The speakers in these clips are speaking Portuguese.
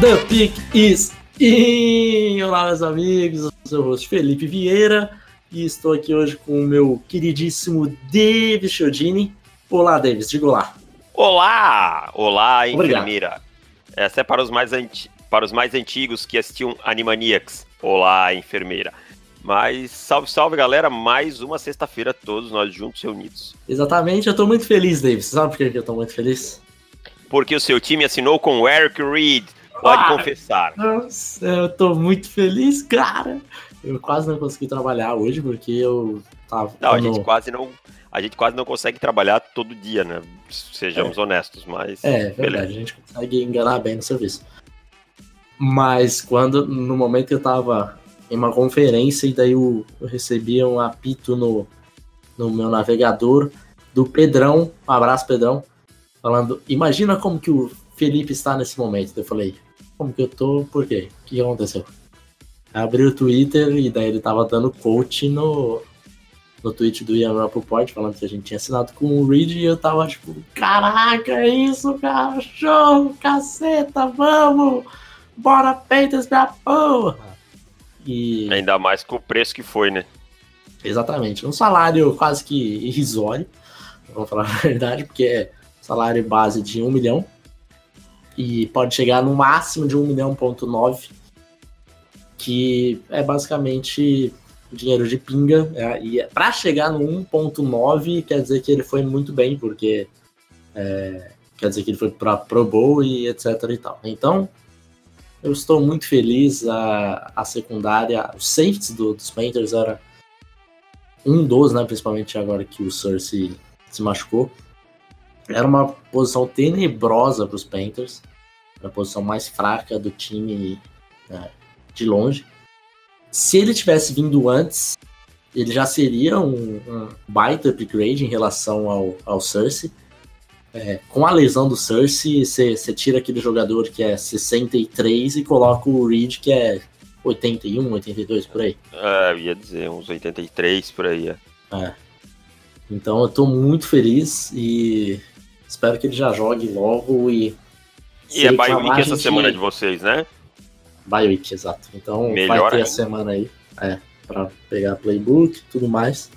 The Pick is in! Olá, meus amigos, eu sou o host Felipe Vieira e estou aqui hoje com o meu queridíssimo David Chiodini. Olá, Davis, diga olá. Olá! Olá, enfermeira. Essa é para os, mais anti- para os mais antigos que assistiam Animaniacs. Olá, enfermeira. Mas salve, salve, galera. Mais uma sexta-feira, todos nós juntos reunidos. Exatamente, eu tô muito feliz, Davis. Sabe por que que eu tô muito feliz? Porque o seu time assinou com o Eric Reed. Pode Ah! confessar. Nossa, eu tô muito feliz, cara. Eu quase não consegui trabalhar hoje porque eu tava. Não, a gente quase não. A gente quase não consegue trabalhar todo dia, né? Sejamos honestos, mas. É, beleza. verdade, a gente consegue enganar bem no serviço. Mas quando, no momento que eu tava em uma conferência e daí eu, eu recebia um apito no, no meu navegador do Pedrão, um abraço Pedrão, falando, imagina como que o Felipe está nesse momento. Eu falei, como que eu tô, por quê? O que aconteceu? Abri o Twitter e daí ele tava dando coach no, no tweet do Ian Rappaport, falando que a gente tinha assinado com o Reed e eu tava tipo, caraca, é isso, cara, show, caceta, vamos, bora, Panthers minha porra. E, Ainda mais com o preço que foi, né? exatamente, um salário quase que irrisório, vamos falar a verdade, porque é salário base de 1 milhão e pode chegar no máximo de 1 milhão ponto 9, que é basicamente dinheiro de pinga, é, e para chegar no 1.9 quer dizer que ele foi muito bem, porque é, quer dizer que ele foi para Pro Bowl e etc e tal. Então, eu estou muito feliz, a, a secundária, os safeties do, dos Panthers era um dos, né, principalmente agora que o se, se machucou, era uma posição tenebrosa para os Panthers, era a posição mais fraca do time né, de longe. Se ele tivesse vindo antes, ele já seria um, um baita upgrade em relação ao, ao Cersei. É, com a lesão do Cersei, você tira aquele jogador que é 63 e coloca o Reed que é 81, 82 por aí. É, ia dizer, uns 83 por aí. é. É. Então eu tô muito feliz e espero que ele já jogue logo e. E é bye week essa semana de vocês, né? Bye week, exato. Então Melhor vai ter ainda. a semana aí, é, pra pegar playbook e tudo mais.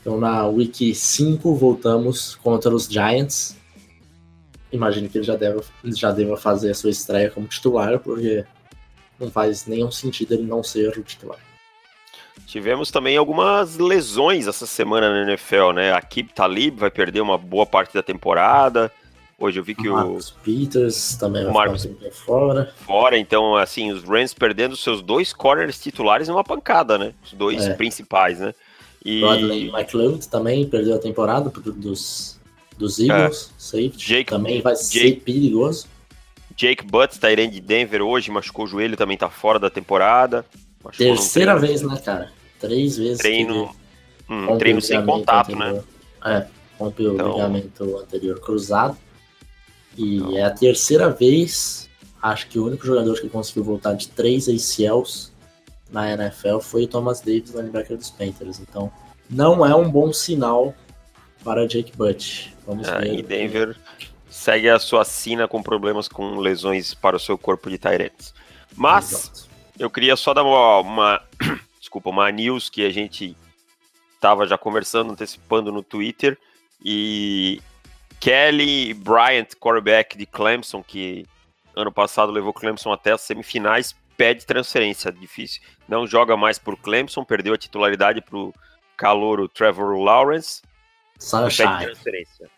Então na week 5 voltamos contra os Giants. Imagino que ele já deva, já deva fazer a sua estreia como titular, porque não faz nenhum sentido ele não ser o titular. Tivemos também algumas lesões essa semana na NFL, né? A Kip Talib vai perder uma boa parte da temporada. Hoje eu vi que o Marcus Peters também vai o um tempinho fora. fora, então assim, os Rams perdendo seus dois corners titulares numa pancada, né? Os dois É. principais, né? E Rodney McLeod também perdeu a temporada dos, dos Eagles. Safety Jake- também vai Jake- ser perigoso. Jake Butts, Tyrande de Denver hoje, machucou o joelho, também tá fora da temporada. Num Terceira vez, né, cara? Três vezes. Treino, hum, treino sem contato, né? anterior. É, rompeu Então- o ligamento anterior cruzado. E Então- é a terceira vez, acho que o único jogador que conseguiu voltar de três ACLs na NFL foi o Thomas Davis, linebacker dos Panthers. Então, não é um bom sinal para Jake Butt. Vamos É, ver. e Denver segue a sua sina com problemas com lesões para o seu corpo de Tyrants. Mas Exato. Eu queria só dar uma, uma- desculpa, uma news que a gente estava já conversando, antecipando no Twitter. E Kelly Bryant, quarterback de Clemson, que ano passado levou Clemson até as semifinais, pede transferência. Difícil. Não joga mais por Clemson, perdeu a titularidade para o calouro Trevor Lawrence pede Sunshine. transferência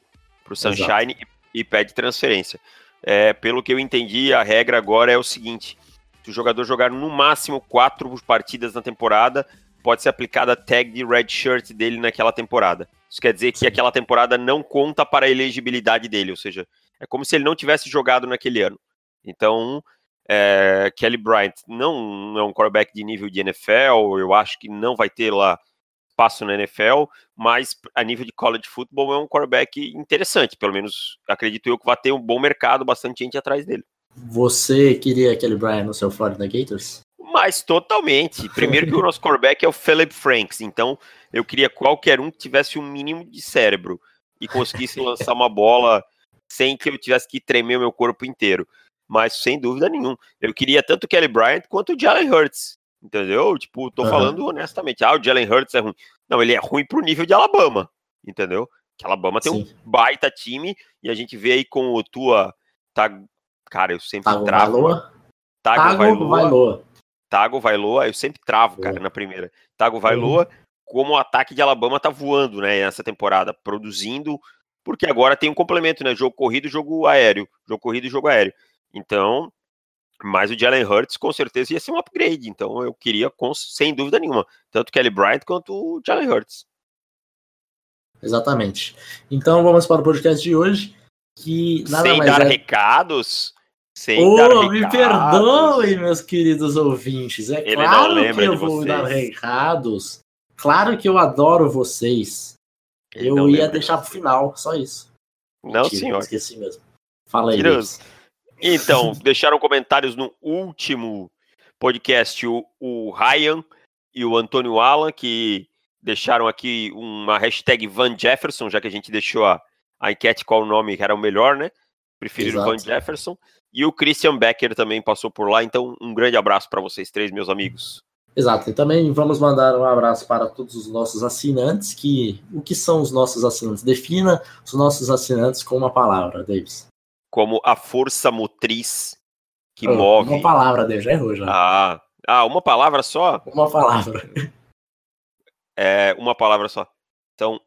para o Sunshine e, e pede transferência. É, pelo que eu entendi, a regra agora é o seguinte: se o jogador jogar no máximo quatro partidas na temporada, pode ser aplicada a tag de red shirt dele naquela temporada. Isso quer dizer que aquela temporada não conta para a elegibilidade dele, ou seja, é como se ele não tivesse jogado naquele ano. Então, É, Kelly Bryant não é um quarterback de nível de NFL, eu acho que não vai ter lá espaço na NFL, mas a nível de college football é um quarterback interessante, pelo menos acredito eu que vai ter um bom mercado, bastante gente atrás dele. Você queria Kelly Bryant no seu Florida Gators? Mas totalmente. Primeiro que o nosso quarterback é o Philip Franks, então eu queria qualquer um que tivesse um mínimo de cérebro e conseguisse lançar uma bola sem que eu tivesse que tremer o meu corpo inteiro. Mas sem dúvida nenhuma. Eu queria tanto o Kelly Bryant quanto o Jalen Hurts. Entendeu? Tipo, tô uhum. falando honestamente. Ah, o Jalen Hurts é ruim. Não, ele é ruim pro nível de Alabama. Entendeu? Que Alabama tem Sim. um baita time e a gente vê aí com o Tua. Tá, cara, eu sempre Tago travo. Vailoa. Tago, Tago Vailoa. Vailoa. Tago Vailoa, eu sempre travo, cara, na primeira. Tago Vailoa, uhum. como o ataque de Alabama tá voando, né, nessa temporada, produzindo, porque agora tem um complemento, né, jogo corrido jogo aéreo, jogo corrido e jogo aéreo. Então, mas o Jalen Hurts com certeza ia ser um upgrade, então eu queria, com, sem dúvida nenhuma, tanto Kelly Bryant quanto o Jalen Hurts. Exatamente. Então vamos para o podcast de hoje, que nada sem mais dar é... recados, sem oh, me perdoem, meus queridos ouvintes. É Ele claro que eu vou vocês. dar recados. Claro que eu adoro vocês. Ele eu ia deixar para o final, só isso. Não, Mentira, senhor. Esqueci mesmo. Fala aí. Então, deixaram comentários no último podcast o, o Ryan e o Antônio Alan, que deixaram aqui uma hashtag Van Jefferson, já que a gente deixou a, a enquete qual o nome era o melhor, né? Preferiram Van Jefferson. E o Christian Becker também passou por lá, então um grande abraço para vocês três, meus amigos. Exato, e também vamos mandar um abraço para todos os nossos assinantes, que o que são os nossos assinantes? Defina os nossos assinantes com uma palavra, Davis como a força motriz que oh, move. Uma palavra, Deus, já errou já. Ah, ah, uma palavra só? Uma palavra. É, uma palavra só. Então,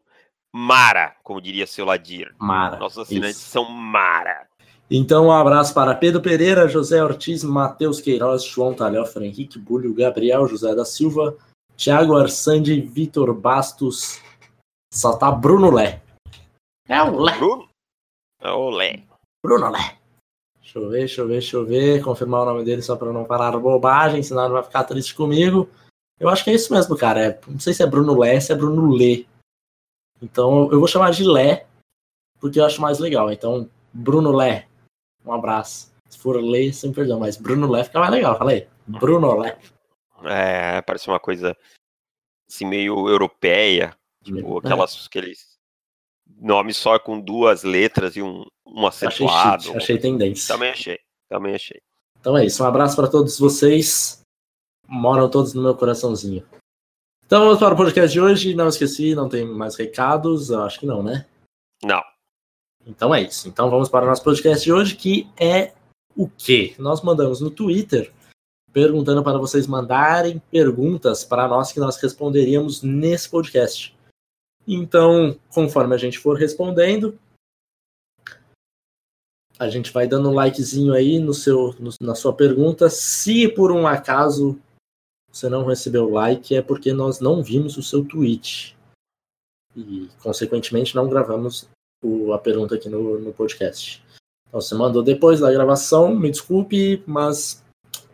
Mara, como diria seu Ladir. Mara. Nossos assinantes isso. são Mara. Então, um abraço para Pedro Pereira, José Ortiz, Matheus Queiroz, João Talhofer, Henrique Bulho, Gabriel José da Silva, Thiago Arsandi, Vitor Bastos. Só tá Bruno Lé. É o Lé. Bruno? É o Lé. Bruno Lé. Deixa eu ver, deixa eu ver, deixa eu ver. Confirmar o nome dele só para não falar bobagem, senão ele vai ficar triste comigo. Eu acho que é isso mesmo, cara. É, não sei se é Bruno Lé, se é Bruno Lê. Então eu vou chamar de Lé, porque eu acho mais legal. Então, Bruno Lé, um abraço. Se for Lê, sem perdão, mas Bruno Lé fica mais legal, falei. Bruno Lé. É, parece uma coisa assim meio europeia. Tipo, aquelas, aqueles nome só com duas letras e um, um acentuado. Achei, achei tendência. Também achei, também achei. Então é isso, um abraço para todos vocês. Moram todos no meu coraçãozinho. Então vamos para o podcast de hoje. Não esqueci, não tem mais recados. Eu acho que não, né? Não. Então é isso. Então vamos para o nosso podcast de hoje, que é o quê? Nós mandamos no Twitter perguntando para vocês mandarem perguntas para nós que nós responderíamos nesse podcast. Então, conforme a gente for respondendo, a gente vai dando um likezinho aí no seu, no, na sua pergunta. Se por um acaso você não recebeu like, é porque nós não vimos o seu tweet. E, consequentemente, não gravamos o, a pergunta aqui no, no podcast. Então, você mandou depois da gravação, me desculpe, mas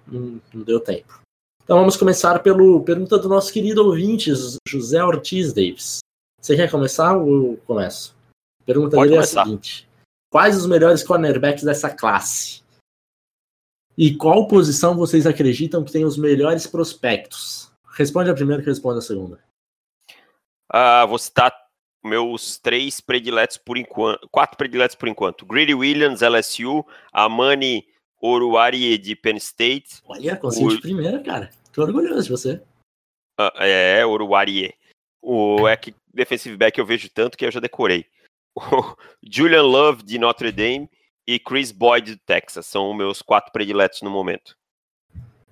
não, não deu tempo. Então, vamos começar pela pergunta do nosso querido ouvinte, José Ortiz Davis. Você quer começar ou eu começo? A pergunta Pode dele começar. é a seguinte: Quais os melhores cornerbacks dessa classe? E qual posição vocês acreditam que tem os melhores prospectos? Responde a primeira que responde a segunda. Uh, vou citar meus três prediletos por enquanto, quatro prediletos por enquanto. Greedy Williams, LSU, Amani Oruari de Penn State. Olha, consegui o... de primeira, cara. Tô orgulhoso de você. Uh, é, Oruari. O é que defensive back eu vejo tanto que eu já decorei. O Julian Love de Notre Dame e Chris Boyd do Texas são os meus quatro prediletos no momento.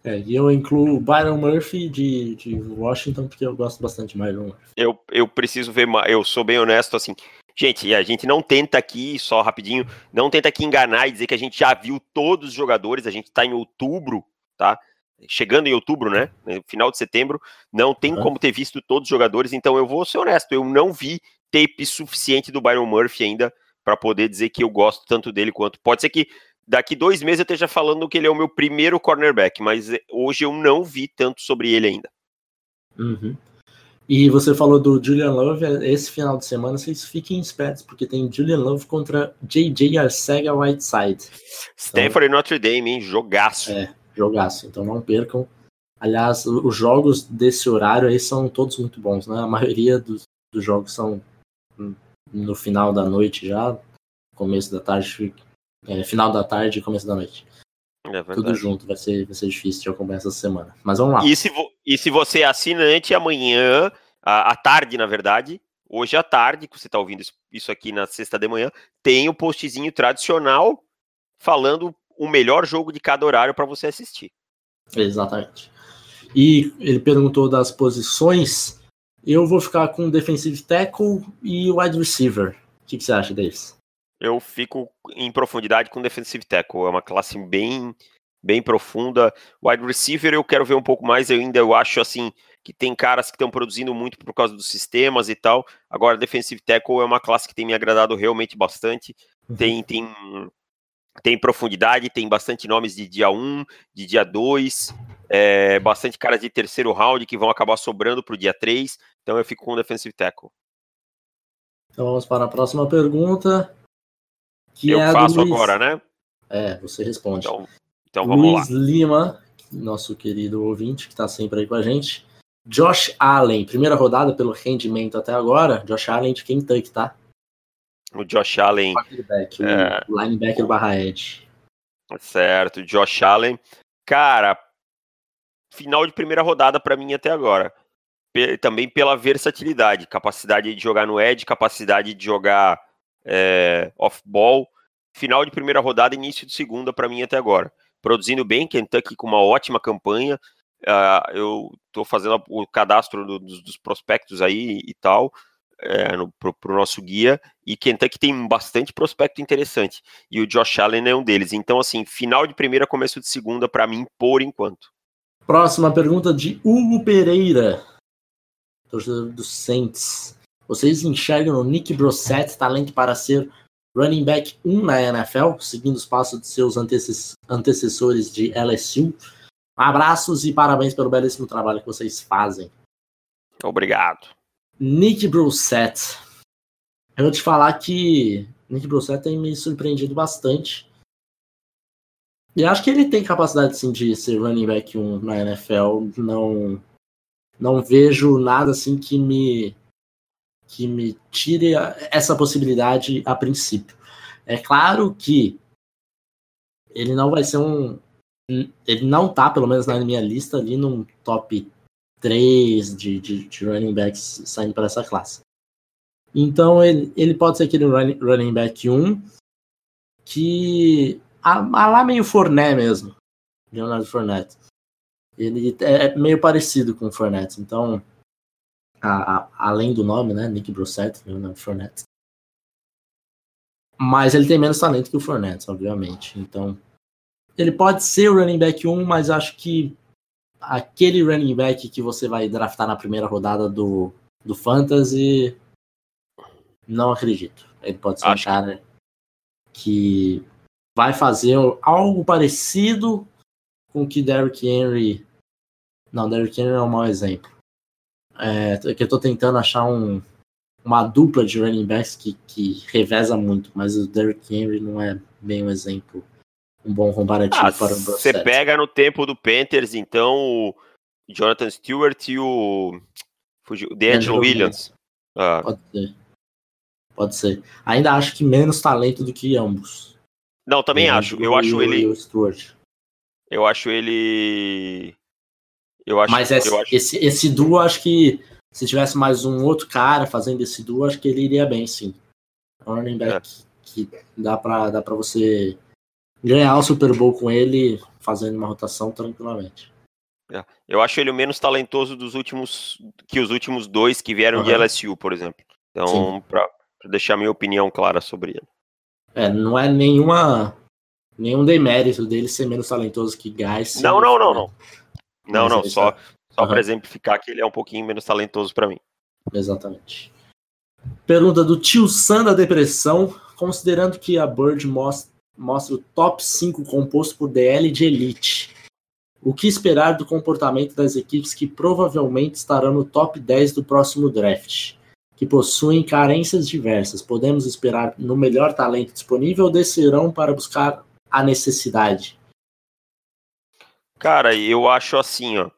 É, e eu incluo o Byron Murphy de, de Washington, porque eu gosto bastante de Byron Murphy. Eu, eu preciso ver, eu sou bem honesto assim. Gente, a gente não tenta aqui, só rapidinho, não tenta aqui enganar e dizer que a gente já viu todos os jogadores, a gente tá em outubro, tá? chegando em outubro, né? Final de setembro, não tem como ter visto todos os jogadores, então eu vou ser honesto, eu não vi tape suficiente do Byron Murphy ainda para poder dizer que eu gosto tanto dele quanto. Pode ser que daqui dois meses eu esteja falando que ele é o meu primeiro cornerback, mas eh, hoje eu não vi tanto sobre ele ainda. Uhum. E você falou do Julian Love, esse final de semana vocês fiquem espertos, porque tem Julian Love contra JJ Arcega Whiteside. Stanford então, e Notre Dame, hein? Jogaço. É, jogaço. Então não percam. Aliás, os jogos desse horário aí são todos muito bons, né? A maioria dos, dos jogos são no final da noite já, começo da tarde, é, final da tarde e começo da noite. É Tudo junto, vai ser, vai ser difícil de acompanhar essa semana. Mas vamos lá. E se, e se você é assinante, amanhã, à, à tarde, na verdade, hoje à tarde, que você está ouvindo isso aqui na sexta de manhã, tem o um postzinho tradicional falando o melhor jogo de cada horário para você assistir. Exatamente. E ele perguntou das posições. Eu vou ficar com defensive tackle e wide receiver. O que, que você acha deles? Eu fico em profundidade com defensive tackle. É uma classe bem bem profunda. Wide receiver eu quero ver um pouco mais, eu ainda eu acho assim que tem caras que estão produzindo muito por causa dos sistemas e tal. Agora defensive tackle é uma classe que tem me agradado realmente bastante. Uhum. Tem tem tem profundidade, tem bastante nomes de dia 1, de dia 2, é, bastante caras de terceiro round que vão acabar sobrando para o dia 3. Então eu fico com defensive tackle. Então vamos para a próxima pergunta. Que eu é faço agora, né? É, você responde. Então, então vamos Luiz lá. Lima, nosso querido ouvinte, que está sempre aí com a gente. Josh Allen, primeira rodada pelo rendimento até agora. Josh Allen de Kentucky, tá? O Josh Allen. O, é... linebacker barra edge. Certo, Josh Allen. Cara, final de primeira rodada para mim até agora. Também pela versatilidade, capacidade de jogar no edge, capacidade de jogar é, off-ball. Final de primeira rodada, início de segunda para mim até agora. Produzindo bem, Kentucky com uma ótima campanha. Uh, eu estou fazendo o cadastro do, dos, dos, prospectos aí e tal, é, para o nosso guia, e Kentucky tem bastante prospecto interessante, e o Josh Allen é um deles. Então, assim, final de primeira, começo de segunda, para mim, por enquanto. Próxima pergunta de Hugo Pereira, torcedor do Saints. Vocês enxergam no Nick Brossett talento para ser running back 1 na NFL, seguindo os passos de seus antecessores de LSU? Abraços e parabéns pelo belíssimo trabalho que vocês fazem. Obrigado. Nick Brossett. Eu vou te falar que Nick Brossett tem me surpreendido bastante. E acho que ele tem capacidade sim de ser running back 1 na NFL. Não, não vejo nada assim que me que me tire essa possibilidade a princípio. É claro que ele não vai ser um. Ele não tá, pelo menos na minha lista, ali num top 3 de, de, de running backs saindo para essa classe. Então ele, ele pode ser aquele running, back 1 que. A, a lá meio Forné mesmo. Leonardo Fournette. Ele é, é meio parecido com o Fournette. Então a, a, além do nome, né? Nick Brossett, meu nome é Fournette. Mas ele tem menos talento que o Fournette, obviamente. Então, ele pode ser o running back 1, mas acho que aquele running back que você vai draftar na primeira rodada do, do Fantasy, não acredito. Ele pode ser acho. um cara que vai fazer algo parecido com o que Derrick Henry. Não, Derrick Henry é um mau exemplo. É, que eu tô tentando achar um, uma dupla de running backs que, que reveza muito, mas o Derrick Henry não é bem um exemplo, um bom comparativo ah, para o Você pega no tempo do Panthers, então, o Jonathan Stewart e o, o D'Angelo Williams. Ah. Pode ser. Pode ser. Ainda acho que menos talento do que ambos. Não, também acho. Eu acho ele. Eu acho ele eu acho, Mas esse, eu acho... esse, esse duo, acho que se tivesse mais um outro cara fazendo esse duo, acho que ele iria bem, sim. É um running back é. que dá pra, dá pra você ganhar o Super Bowl com ele fazendo uma rotação tranquilamente. É. Eu acho ele o menos talentoso dos últimos que os últimos dois que vieram uhum. de LSU, por exemplo. Então, para deixar minha opinião clara sobre ele. É, não é nenhuma nenhum demérito dele ser menos talentoso que Guys. Não, não, não, não. Não, não, só, só uhum. para exemplificar que ele é um pouquinho menos talentoso para mim. Exatamente. Pergunta do tio Sam da depressão. Considerando que a Bird mostra o top 5 composto por DL de elite. O que esperar do comportamento das equipes que provavelmente estarão no top 10 do próximo draft? Que possuem carências diversas. Podemos esperar no melhor talento disponível ou descerão para buscar a necessidade? Cara, eu acho assim, ó.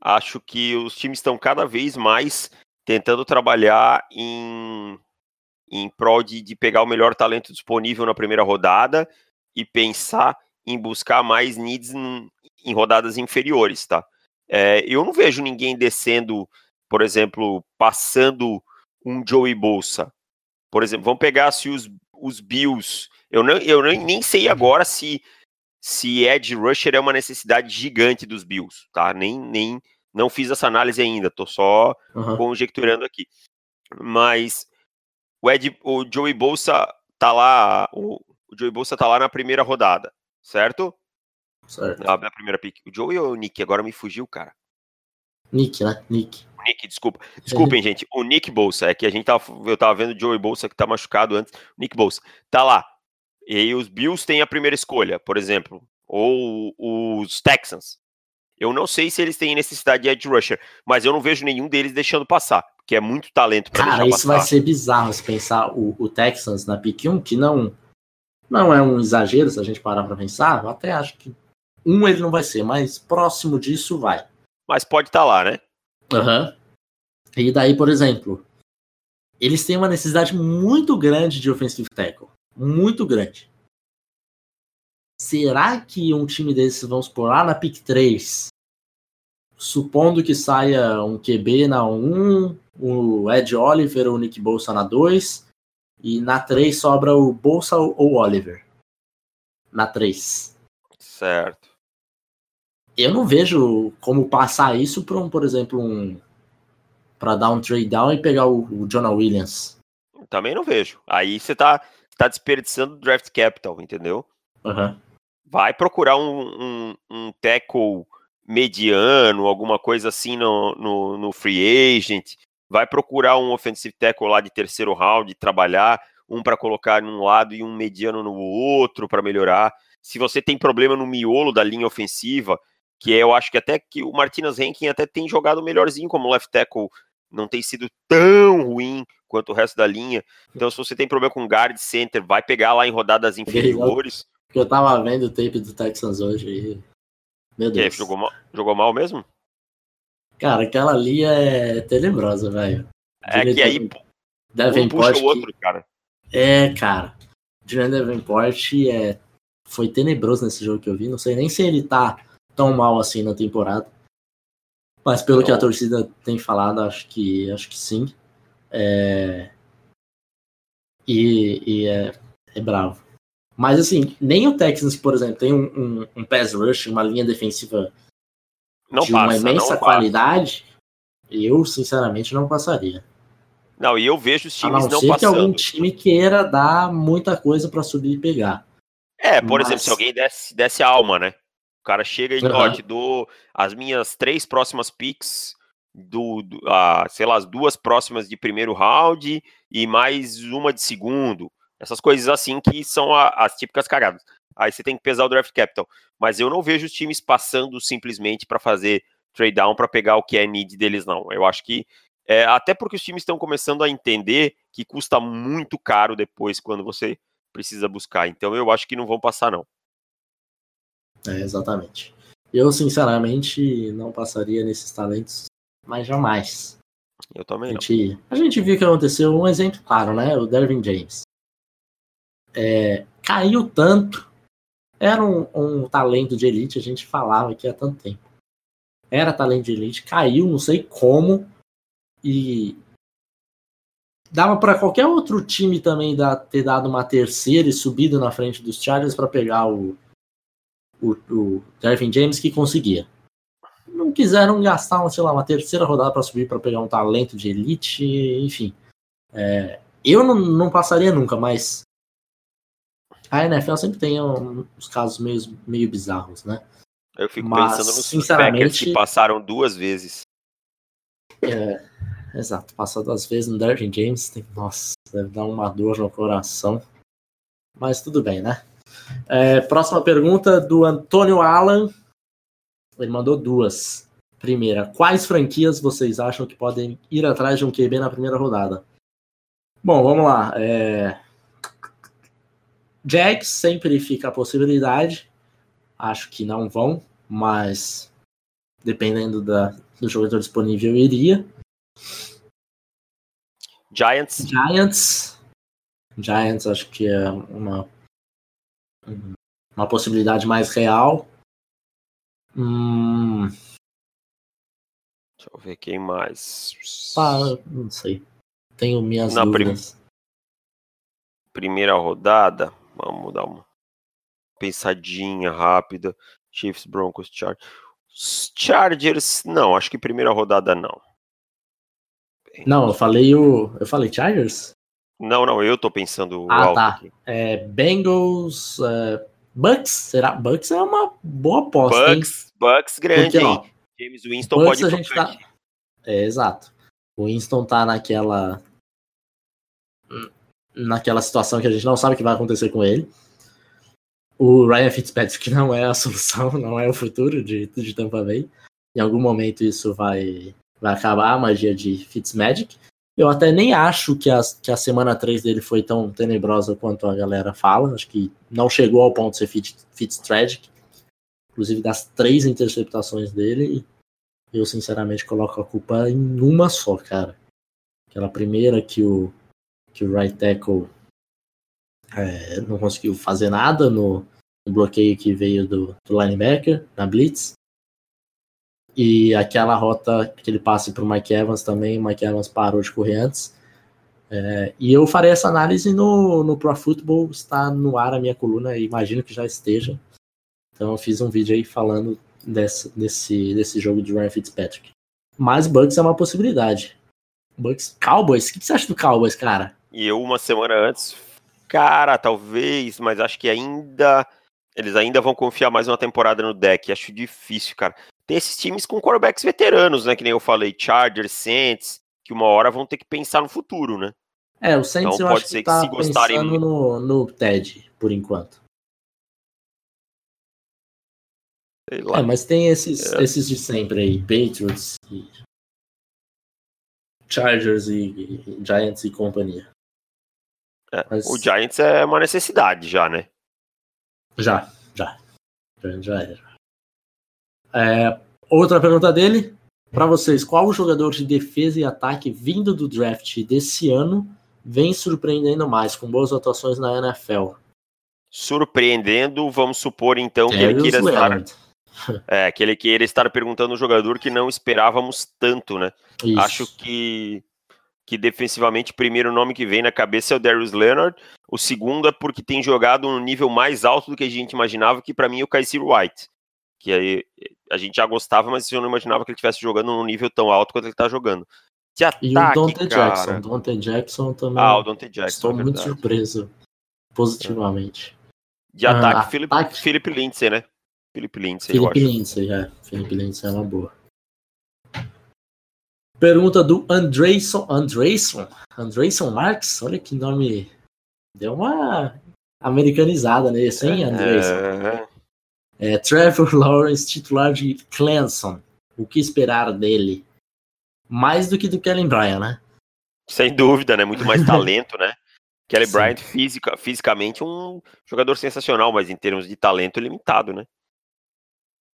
Acho que os times estão cada vez mais tentando trabalhar em, em prol de, de pegar o melhor talento disponível na primeira rodada e pensar em buscar mais needs em, em rodadas inferiores, tá? É, eu não vejo ninguém descendo, por exemplo, passando um Joey Bolsa. Por exemplo, vamos pegar se os, os Bills. Eu, não, eu nem, nem sei agora se se Edge Rusher é uma necessidade gigante dos Bills, tá? Nem, nem não fiz essa análise ainda, tô só uhum. conjecturando aqui. Mas o Ed, o Joey Bolsa tá lá, o, o Joey Bolsa tá lá na primeira rodada, certo? Certo. Na, na primeira pick. O Joey ou o Nick? Agora me fugiu, cara. Nick, né? Nick. Nick, desculpa. Desculpem, gente. O Nick Bolsa, é que a gente tava, eu tava vendo o Joey Bolsa que tá machucado antes. Nick Bolsa. Tá lá. E aí os Bills têm a primeira escolha, por exemplo. Ou os Texans. Eu não sei se eles têm necessidade de edge rusher, mas eu não vejo nenhum deles deixando passar, porque é muito talento para deixar isso vai ser bizarro se pensar o, o, Texans na pick 1, que não não é um exagero se a gente parar para pensar, eu até acho que um ele não vai ser, mas próximo disso vai. Mas pode estar tá lá, né? Aham. Uhum. E daí, por exemplo, eles têm uma necessidade muito grande de offensive tackle muito grande. Será que um time desses, vamos por lá na pick 3, supondo que saia um QB na 1, o Ed Oliver ou o Nick Bolsa na 2, e na 3 sobra o Bolsa ou o Oliver? Na 3. Certo. Eu não vejo como passar isso para um, por exemplo, um para dar um trade down e pegar o, o Jonah Williams. Também não vejo. Aí você tá tá desperdiçando draft capital, entendeu? Uhum. Vai procurar um, um, um tackle mediano, alguma coisa assim no, no, no, free agent. Vai procurar um offensive tackle lá de terceiro round, trabalhar um para colocar num lado e um mediano no outro para melhorar. Se você tem problema no miolo da linha ofensiva, que é, eu acho que até que o Martinez Rankin até tem jogado melhorzinho como left tackle, não tem sido tão ruim quanto o resto da linha. Então, se você tem problema com guard center, vai pegar lá em rodadas inferiores. Eu tava vendo o tape do Texans hoje e. Meu Deus. E aí, jogou, mal, jogou mal mesmo? Cara, aquela ali é tenebrosa, velho. É que aí. Davenport. Um puxa o outro, que... cara. É, cara. Julian Davenport é... foi tenebroso nesse jogo que eu vi. Não sei nem se ele tá tão mal assim na temporada. Mas pelo não. que a torcida tem falado, acho que acho que sim. É... E, e é, é, bravo. Mas assim, nem o Texans, por exemplo, tem um, um, um pass rush, uma linha defensiva não de passa, uma imensa qualidade, eu sinceramente não passaria. Não, e eu vejo os times a não, não ser passando. que algum time queira dar muita coisa para subir e pegar. É, por Mas... exemplo, se alguém desse, desse alma, né? O cara chega e, uhum. ó, te dou as minhas três próximas picks do, do a, sei lá, as duas próximas de primeiro round e mais uma de segundo. Essas coisas assim que são a, as típicas cagadas. Aí você tem que pesar o draft capital. Mas eu não vejo os times passando simplesmente para fazer trade down para pegar o que é need deles, não. Eu acho que. É, até porque os times estão começando a entender que custa muito caro depois quando você precisa buscar. Então eu acho que não vão passar, não. É, exatamente. Eu, sinceramente, não passaria nesses talentos mas jamais. Eu também a gente, a gente viu o que aconteceu, um exemplo claro, né? O Dervin James. É, caiu tanto, era um, um, talento de elite, a gente falava aqui há tanto tempo. Era talento de elite, caiu, não sei como, e dava para qualquer outro time também dar, ter dado uma terceira e subido na frente dos Chargers para pegar o, o, o Dervin James que conseguia não quiseram gastar, sei lá, uma terceira rodada para subir para pegar um talento de elite, enfim. É, eu não, não passaria nunca, mas a NFL sempre tem uns casos meio, meio bizarros, né? Eu fico mas, pensando nos sinceramente, que passaram duas vezes. É, exato, passar duas vezes no Dervin James, tem, nossa, deve dar uma dor no coração. Mas tudo bem, né? É, próxima pergunta do Antônio Alan. Ele mandou duas. Primeira, quais franquias vocês acham que podem ir atrás de um QB na primeira rodada? Bom, vamos lá. É... Jags sempre fica a possibilidade. Acho que não vão, mas dependendo da, do jogador disponível, iria. Giants. Giants. Giants acho que é uma, uma possibilidade mais real. Hum, Deixa eu ver quem mais. pá, não sei. Tenho minhas Na prim- dúvidas. Primeira rodada. Vamos dar uma pensadinha rápida. Chiefs, Broncos, Chargers. Chargers, não, acho que primeira rodada não. Não, eu falei o. Eu falei Chargers? Não, não, eu tô pensando Ah, alto tá. É, Bengals. é, Bucks? Será? Bucks é uma boa aposta, hein? Bucks, Bucks grande, Porque, ó? James Winston Bucks pode a gente tá-. É, exato. O Winston tá naquela. Naquela situação que a gente não sabe o que vai acontecer com ele. O Ryan Fitzpatrick não é a solução, não é o futuro de, de Tampa Bay. Em algum momento isso vai, vai acabar, a magia de Fitzmagic. Eu até nem acho que a, que a semana 3 dele foi tão tenebrosa quanto a galera fala. Acho que não chegou ao ponto de ser Fitz, Fitztragic. Inclusive das três interceptações dele, eu sinceramente coloco a culpa em uma só, cara. Aquela primeira que o, que o right tackle é, não conseguiu fazer nada no, no bloqueio que veio do, do linebacker, na blitz. E aquela rota, aquele passe para o Mike Evans também, o Mike Evans parou de correr antes. É, e eu farei essa análise no, no Pro Football, está no ar a minha coluna, imagino que já esteja. Então eu fiz um vídeo aí falando desse, desse, desse jogo de Ryan Fitzpatrick. Mas Bucks é uma possibilidade. Bucks, Cowboys, o que, que você acha do Cowboys, cara? E eu, uma semana antes, cara, talvez, mas acho que ainda. Eles ainda vão confiar mais uma temporada no deck. Acho difícil, cara. Tem esses times com quarterbacks veteranos, né? Que nem eu falei, Chargers, Saints, que uma hora vão ter que pensar no futuro, né? É, o Saints Então eu pode acho ser que que tá se gostarem pensando no, no TED, por enquanto. Sei lá. É, mas tem esses, É. esses de sempre aí, Patriots, e Chargers e, e Giants e companhia. É, mas- O Giants é uma necessidade já, né? Já, já. Já, já era. É, outra pergunta dele. Pra vocês, qual o jogador de defesa e ataque vindo do draft desse ano vem surpreendendo mais, com boas atuações na NFL? Surpreendendo, vamos supor então que ele queira estar, é, que ele queira estar perguntando um jogador que não esperávamos tanto, né? Isso. Acho que, que defensivamente o primeiro nome que vem na cabeça é o Darius Leonard. O segundo é porque tem jogado no nível mais alto do que a gente imaginava, que para mim é o Kaiser White. Que aí a gente já gostava, mas eu não imaginava que ele estivesse jogando num nível tão alto quanto ele tá jogando. De ataque, E o Dante cara. Jackson. Dante Jackson também. Ah, o Dante Jackson. Estou é muito surpreso positivamente. De ataque, Ah, Philip, ataque. Philip Lindsay, né? Philip Lindsay, Felipe. Lindsay, é. Felipe Lindsay é uma boa. Pergunta do Andreyson. Andreyson? Andreyson Marques? Olha que nome. Deu uma americanizada nesse, hein, Andreyson? É, É, Trevor Lawrence, titular de Clemson. O que esperar dele? Mais do que do Kellen Bryan, né? sem dúvida, né? Muito mais talento, né? Kelly Sim. Bryant, fisica, fisicamente, um jogador sensacional, mas em termos de talento, limitado, né?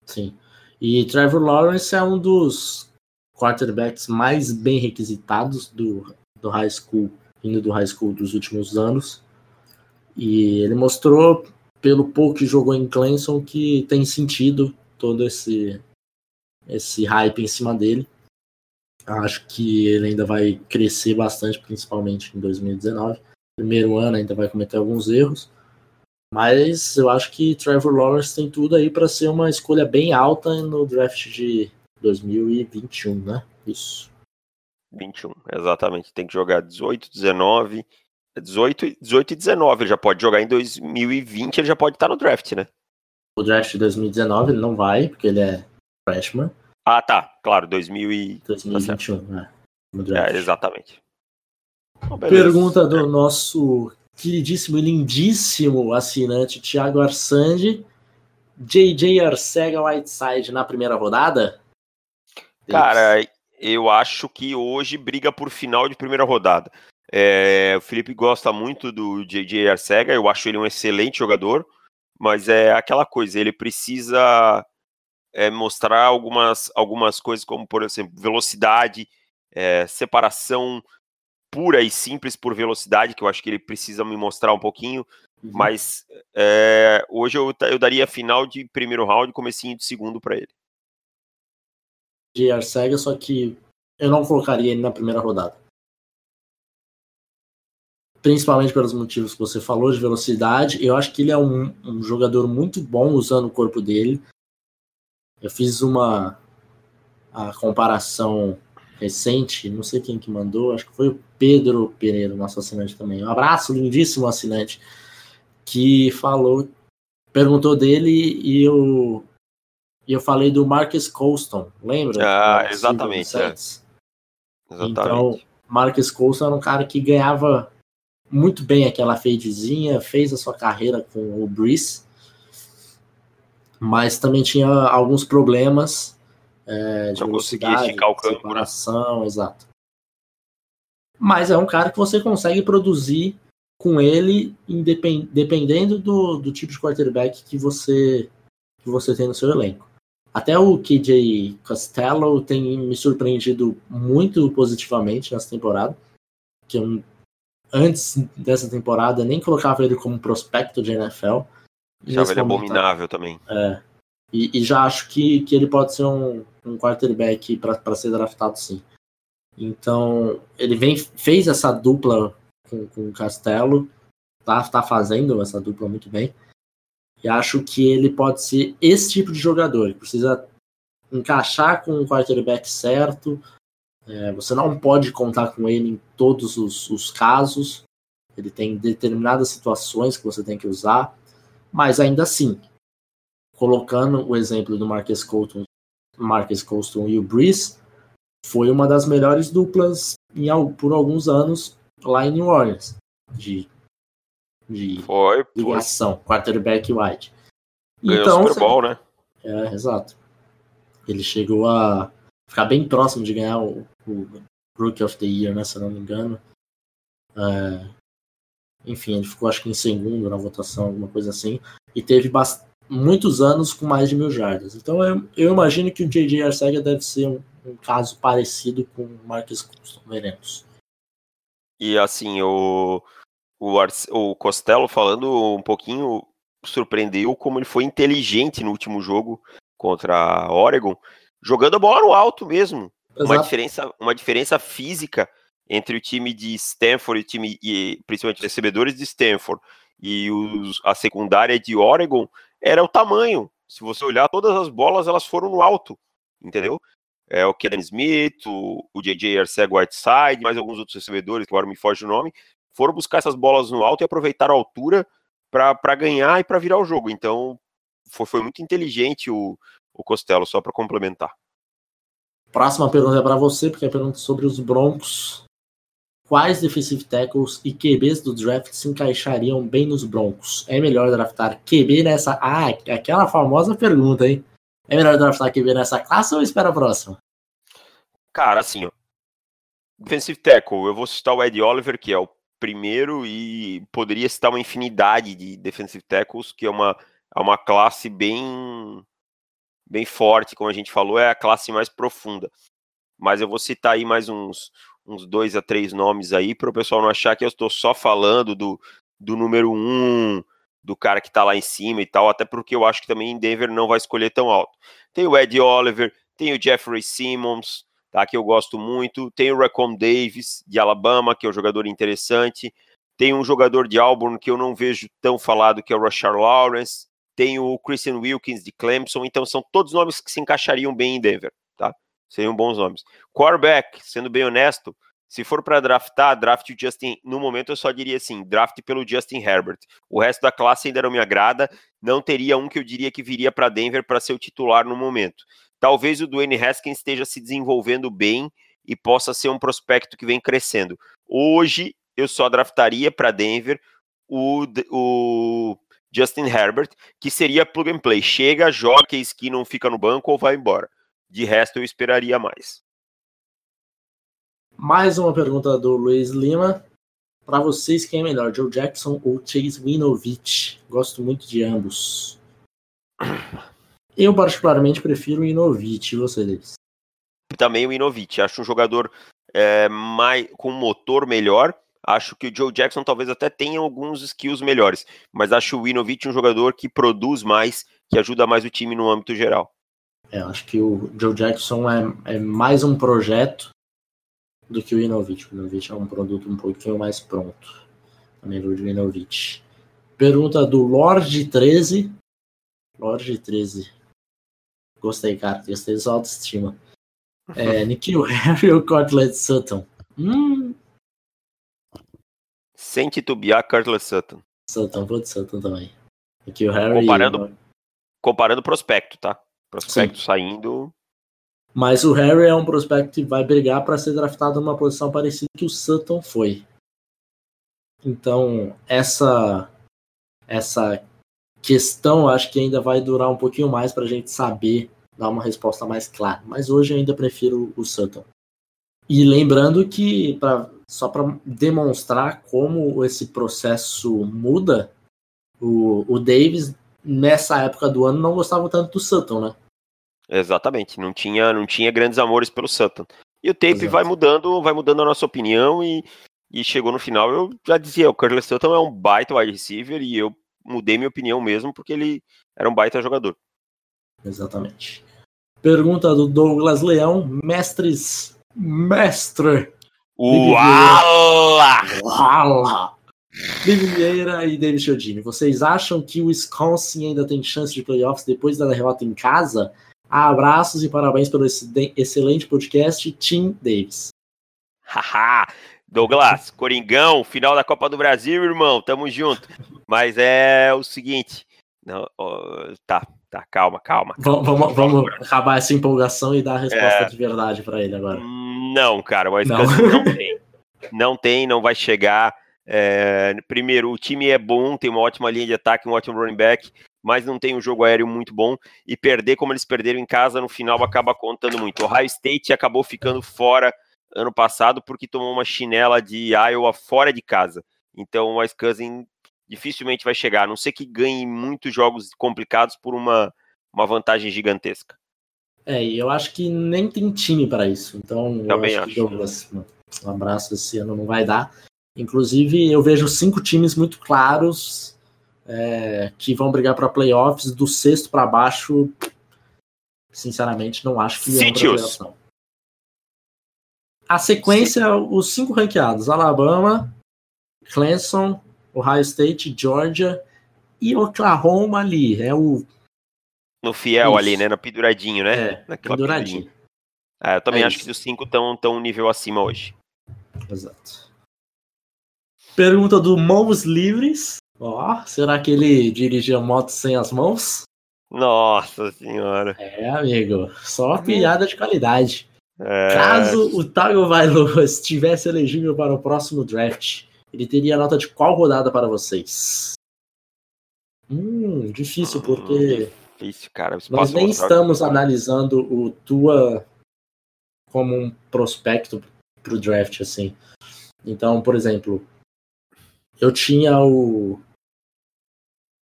Sim. E Trevor Lawrence é um dos quarterbacks mais bem requisitados do, do high school, vindo do high school dos últimos anos. E ele mostrou, pelo pouco que jogou em Clemson, que tem sentido todo esse, esse hype em cima dele. Acho que ele ainda vai crescer bastante, principalmente em 2019. Primeiro ano ainda vai cometer alguns erros. Mas eu acho que Trevor Lawrence tem tudo aí para ser uma escolha bem alta no draft de 2021, né? Isso. 21, exatamente. Tem que jogar 18, 19. 18, e- 18 e 19. Ele já pode jogar em 2020, ele já pode estar no draft, né? O draft de 2019 ele não vai, porque ele é freshman. Ah, tá. Claro, 2000 e... 2021, né? No draft. É, exatamente. Então. Pergunta do nosso queridíssimo e lindíssimo assinante Thiago Arsandi, JJ Arcega Whiteside na primeira rodada? Cara, eu acho que hoje briga por final de primeira rodada. É, o Felipe gosta muito do JJ Arcega, eu acho ele um excelente jogador, mas é aquela coisa, ele precisa é, mostrar algumas, algumas coisas, como por exemplo, velocidade, é, separação pura e simples por velocidade, que eu acho que ele precisa me mostrar um pouquinho. Uhum. Mas é, hoje eu, eu daria final de primeiro round, comecinho de segundo para ele. De Arcega, só que eu não colocaria ele na primeira rodada. Principalmente pelos motivos que você falou de velocidade. Eu acho que ele é um, um jogador muito bom usando o corpo dele. Eu fiz uma a comparação recente, não sei quem que mandou, acho que foi o Pedro Pereira, nosso assinante também. Um abraço, lindíssimo assinante, que falou, perguntou dele e eu, e eu falei do Marcus Colston, lembra? Ah, exatamente. É. Exatamente. Então, Marcus Colston era um cara que ganhava muito bem aquela fadezinha, fez a sua carreira com o Breeze, mas também tinha alguns problemas é, de não velocidade, né? separação, exato. Mas é um cara que você consegue produzir com ele, dependendo do, do tipo de quarterback que você, que você tem no seu elenco. Até o KJ Costello tem me surpreendido muito positivamente nessa temporada. Que eu, antes dessa temporada, nem colocava ele como prospecto de NFL. Achava ele abominável também. É, e, e, já acho que, que ele pode ser um, um quarterback para ser draftado sim. Então, ele vem, fez essa dupla com, com o Castelo, tá, tá fazendo essa dupla muito bem. E acho que ele pode ser esse tipo de jogador. Ele precisa encaixar com o quarterback certo. É, você não pode contar com ele em todos os, os casos. Ele tem determinadas situações que você tem que usar. Mas ainda assim, colocando o exemplo do Marcus Colton, Marcus Colston e o Breeze, foi uma das melhores duplas em, por alguns anos lá em New Orleans de de foi, ligação, foi. quarterback wide. Ganhou então, Super Bowl, né? É, exato. Ele chegou a ficar bem próximo de ganhar o, o Rookie of the Year, né, se não me engano. É, enfim, ele ficou acho que em segundo na votação, alguma coisa assim. E teve muitos anos com mais de mil jardas. Então eu, eu imagino que o J.J. Arcega deve ser um, um, caso parecido com o Marcus Custom, veremos. E assim, o, o, o Costello falando um pouquinho, surpreendeu como ele foi inteligente no último jogo contra a Oregon, jogando a bola no alto mesmo. Uma diferença, uma diferença física entre o time de Stanford e, time, e principalmente recebedores de Stanford e os, a secundária de Oregon era o tamanho. Se você olhar, todas as bolas elas foram no alto, entendeu? É, o Kevin Smith, o, o JJ Arceg Whiteside, mais alguns outros recebedores, que agora me foge o nome, foram buscar essas bolas no alto e aproveitaram a altura para ganhar e para virar o jogo. Então, foi, foi muito inteligente o, o Costello, só para complementar. Próxima pergunta é para você, porque é pergunta sobre os Broncos quais defensive tackles e QBs do draft se encaixariam bem nos Broncos? É melhor draftar QB nessa. Ah, aquela famosa pergunta, hein? É melhor draftar QB nessa classe ou espera a próxima? Cara, assim, ó. Defensive tackle, eu vou citar o Ed Oliver, que é o primeiro, e poderia citar uma infinidade de defensive tackles, que é uma, é uma classe bem, bem forte, como a gente falou, é a classe mais profunda. Mas eu vou citar aí mais uns, uns dois a três nomes aí, para o pessoal não achar que eu estou só falando do, do número um, do cara que está lá em cima e tal, até porque eu acho que também Denver não vai escolher tão alto. Tem o Ed Oliver, tem o Jeffrey Simmons, tá, que eu gosto muito, tem o Racon Davis, de Alabama, que é um jogador interessante, tem um jogador de Auburn que eu não vejo tão falado, que é o Rashard Lawrence, tem o Christian Wilkins, de Clemson, então são todos nomes que se encaixariam bem em Denver, tá? Seriam bons nomes. Quarterback, sendo bem honesto, se for para draftar, draft o Justin. No momento eu só diria assim: draft pelo Justin Herbert. O resto da classe ainda não me agrada. Não teria um que eu diria que viria para Denver para ser o titular no momento. Talvez o Dwayne Haskins esteja se desenvolvendo bem e possa ser um prospecto que vem crescendo. Hoje eu só draftaria para Denver o, o Justin Herbert, que seria plug and play. Chega, joga, que não fica no banco ou vai embora. De resto, eu esperaria mais. Mais uma pergunta do Luiz Lima. Para vocês, quem é melhor, Joe Jackson ou Chase Winovich? Gosto muito de ambos. Eu, particularmente, prefiro o Winovich. E vocês? Também o Winovich. Acho um jogador é, mais, com um motor melhor. Acho que o Joe Jackson talvez até tenha alguns skills melhores, mas acho o Winovich um jogador que produz mais, que ajuda mais o time no âmbito geral. É, acho que o Joe Jackson é, é mais um projeto do que o Winovich. O Winovich é um produto um pouquinho mais pronto, a nível de Winovich. Pergunta do Lorde 13. Lorde 13. Gostei, cara. Gostei da sua autoestima. É, Nikhil Harry ou Cortland Sutton? Hum. Sem titubear, Cortland Sutton. Sutton, vou de Sutton também. Nikhil Harry. Comparando, comparando prospecto, tá? Prospecto Sim. saindo. Mas o Harry é um prospecto que vai brigar para ser draftado numa posição parecida que o Sutton foi. Então, essa essa questão acho que ainda vai durar um pouquinho mais para a gente saber dar uma resposta mais clara. Mas hoje eu ainda prefiro o Sutton. E lembrando que, pra, só para demonstrar como esse processo muda, o, o Davis, nessa época do ano, não gostava tanto do Sutton, né? Exatamente, não tinha, não tinha grandes amores pelo Sutton. E o tape Exato. vai mudando, vai mudando a nossa opinião e, e chegou no final, eu já dizia, o Curtis Sutton é um baita wide receiver e eu mudei minha opinião mesmo porque ele era um baita jogador. Exatamente. Pergunta do Douglas Leão, mestres, mestre. Uala! Uala! David Vieira e David Chiodini, vocês acham que o Wisconsin ainda tem chance de playoffs depois da derrota em casa? Abraços e parabéns pelo excelente podcast, Tim Davis. Haha! Douglas, Coringão, final da Copa do Brasil, irmão, tamo junto. Mas é o seguinte, não, tá, Tá, calma, calma. calma. Vamos, vamos acabar essa empolgação e dar a resposta é... de verdade para ele agora. Não, cara, mas não. não tem. Não tem, não vai chegar. É... Primeiro, o time é bom, tem uma ótima linha de ataque, um ótimo running back, mas não tem um jogo aéreo muito bom. E perder como eles perderam em casa, no final acaba contando muito. O Ohio State acabou ficando fora ano passado porque tomou uma chinela de Iowa fora de casa. Então o Wisconsin dificilmente vai chegar, a não ser que ganhe muitos jogos complicados por uma, uma vantagem gigantesca. É, e eu acho que nem tem time para isso. Então, Também eu acho, acho. Douglas, um abraço esse ano não vai dar. Inclusive, eu vejo cinco times muito claros é, que vão brigar para playoffs. Do sexto para baixo, sinceramente, não acho que é uma A sequência, os cinco ranqueados: Alabama, Clemson, Ohio State, Georgia e Oklahoma ali. É o. No fiel Isso. ali, né? No penduradinho, né? É, Naquela penduradinho. Ah, eu também é acho isso. que os cinco estão tão um nível acima hoje. Exato. Pergunta do Mãos Livres. Ó, oh, será que ele dirigia moto sem as mãos? Nossa senhora. É, amigo. Só uma piada de qualidade. É... Caso o Tagovailoa estivesse elegível para o próximo draft, ele teria nota de qual rodada para vocês? Hum, difícil, porque. Difícil, cara. Nós nem estamos analisando o Tua como um prospecto para o draft, assim. Então, por exemplo, eu tinha o.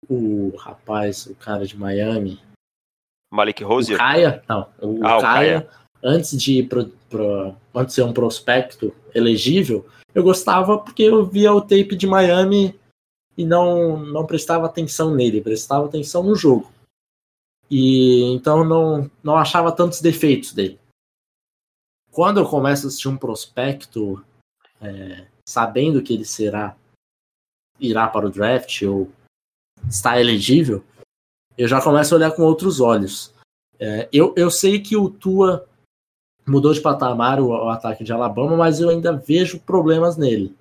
O rapaz, o cara de Miami. Malik Rosier? O Kaya? Não, o ah, Kaya, o. Antes de ir pro, pro, antes de ser um prospecto elegível, eu gostava porque eu via o tape de Miami e não, não prestava atenção nele, prestava atenção no jogo. E então não, não achava tantos defeitos dele. Quando eu começo a assistir um prospecto, é, sabendo que ele será irá para o draft ou está elegível, eu já começo a olhar com outros olhos. É, eu, eu sei que o Tua mudou de patamar o, o, ataque de Alabama, mas eu ainda vejo problemas nele.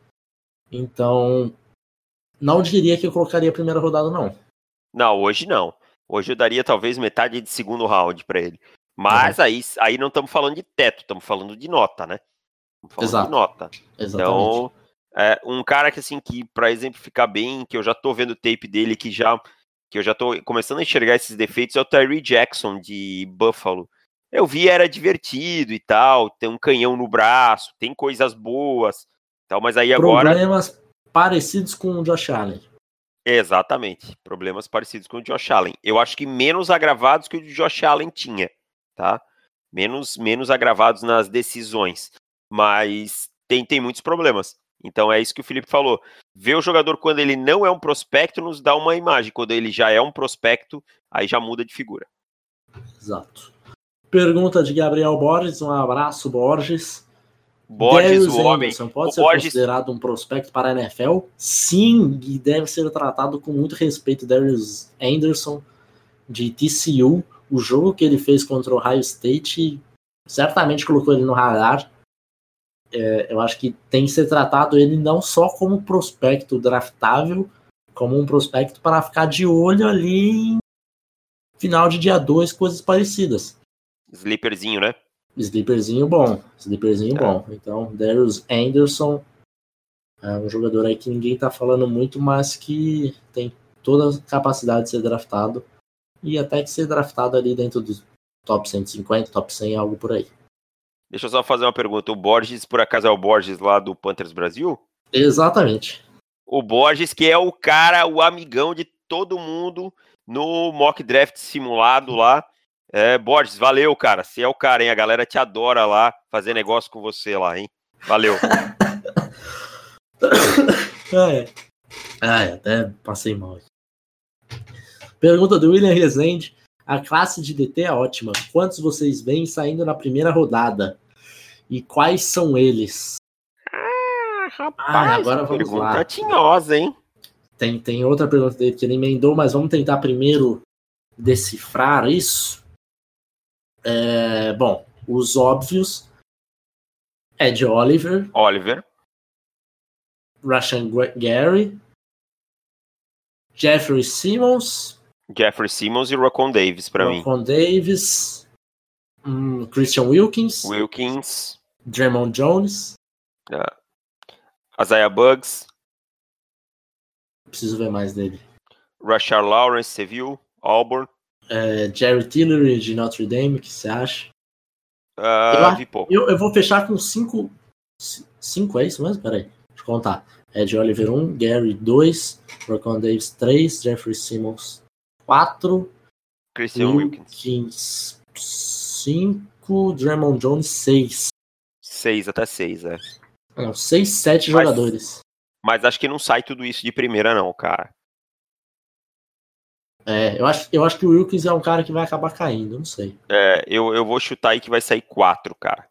Então, não diria que eu colocaria a primeira rodada, não. Não, hoje não. Hoje eu daria talvez metade de segundo round para ele. Mas uhum. aí, aí não estamos falando de teto, estamos falando de nota, né? Estamos falando Exato. de nota. Exatamente. Então, É, um cara que, assim, que para exemplificar bem, que eu já tô vendo o tape dele, que já que eu já tô começando a enxergar esses defeitos, é o Tyree Jackson, de Buffalo. Eu vi, era divertido e tal, tem um canhão no braço, tem coisas boas, tal, mas aí agora... Problemas parecidos com o Josh Allen. Exatamente, problemas parecidos com o Josh Allen. Eu acho que menos agravados que o Josh Allen tinha, tá? Menos, menos agravados nas decisões, mas tem, tem muitos problemas. Então é isso que o Felipe falou. Ver o jogador quando ele não é um prospecto nos dá uma imagem. Quando ele já é um prospecto, aí já muda de figura. Exato. Pergunta de Gabriel Borges. Um abraço, Borges. Borges, Darius o homem. Anderson pode o ser Borges... considerado um prospecto para a NFL? Sim, e deve ser tratado com muito respeito. Darius Anderson, de TCU. O jogo que ele fez contra o Ohio State certamente colocou ele no radar é, eu acho que tem que ser tratado ele não só como prospecto draftável, como um prospecto para ficar de olho ali em final de dia 2, coisas parecidas. Sleeperzinho, né? Sleeperzinho bom. Sleeperzinho é. bom. Então, Darius Anderson é um jogador aí que ninguém tá falando muito, mas que tem toda a capacidade de ser draftado e até que ser draftado ali dentro do top 150, top 100, algo por aí. Deixa eu só fazer uma pergunta. O Borges, por acaso, é o Borges lá do Panthers Brasil? Exatamente. O Borges, que é o cara, o amigão de todo mundo no mock draft simulado lá. É, Borges, valeu, cara. Você é o cara, hein? A galera te adora lá, fazer negócio com você lá, hein? Valeu. é. é, até passei mal. Pergunta do William Rezende. A classe de DT é ótima. Quantos vocês veem saindo na primeira rodada? E quais são eles? Ah, rapaz, ah, agora vamos pergunta lá. tinhosa, hein? Tem, tem outra pergunta dele que ele emendou, mas vamos tentar primeiro decifrar isso. É, bom, os óbvios. Ed Oliver. Oliver. Russian Gary. Jeffrey Simmons. Jeffrey Simmons e Rocon Davis para mim. Rocon Davis, um, Christian Wilkins, Wilkins, Draymond Jones, uh, Isaiah Bugs. Preciso ver mais dele. Rashard Lawrence, você viu? Auburn. É, Jerry Tillery de Notre Dame, o que você acha? Uh, eu, eu, eu, vou fechar com cinco. Cinco, é isso mesmo? Peraí, deixa eu contar. Ed Oliver 1, Gary 2, Rocon Davis 3, Jeffrey Simmons 4. Christian Wilkins. 5. Draymond Jones, 6. 6, até 6, é. Não, 6, 7 jogadores. Mas acho que não sai tudo isso de primeira, não, cara. É, eu acho, eu acho que o Wilkins é um cara que vai acabar caindo, não sei. É, eu, eu vou chutar aí que vai sair 4, cara.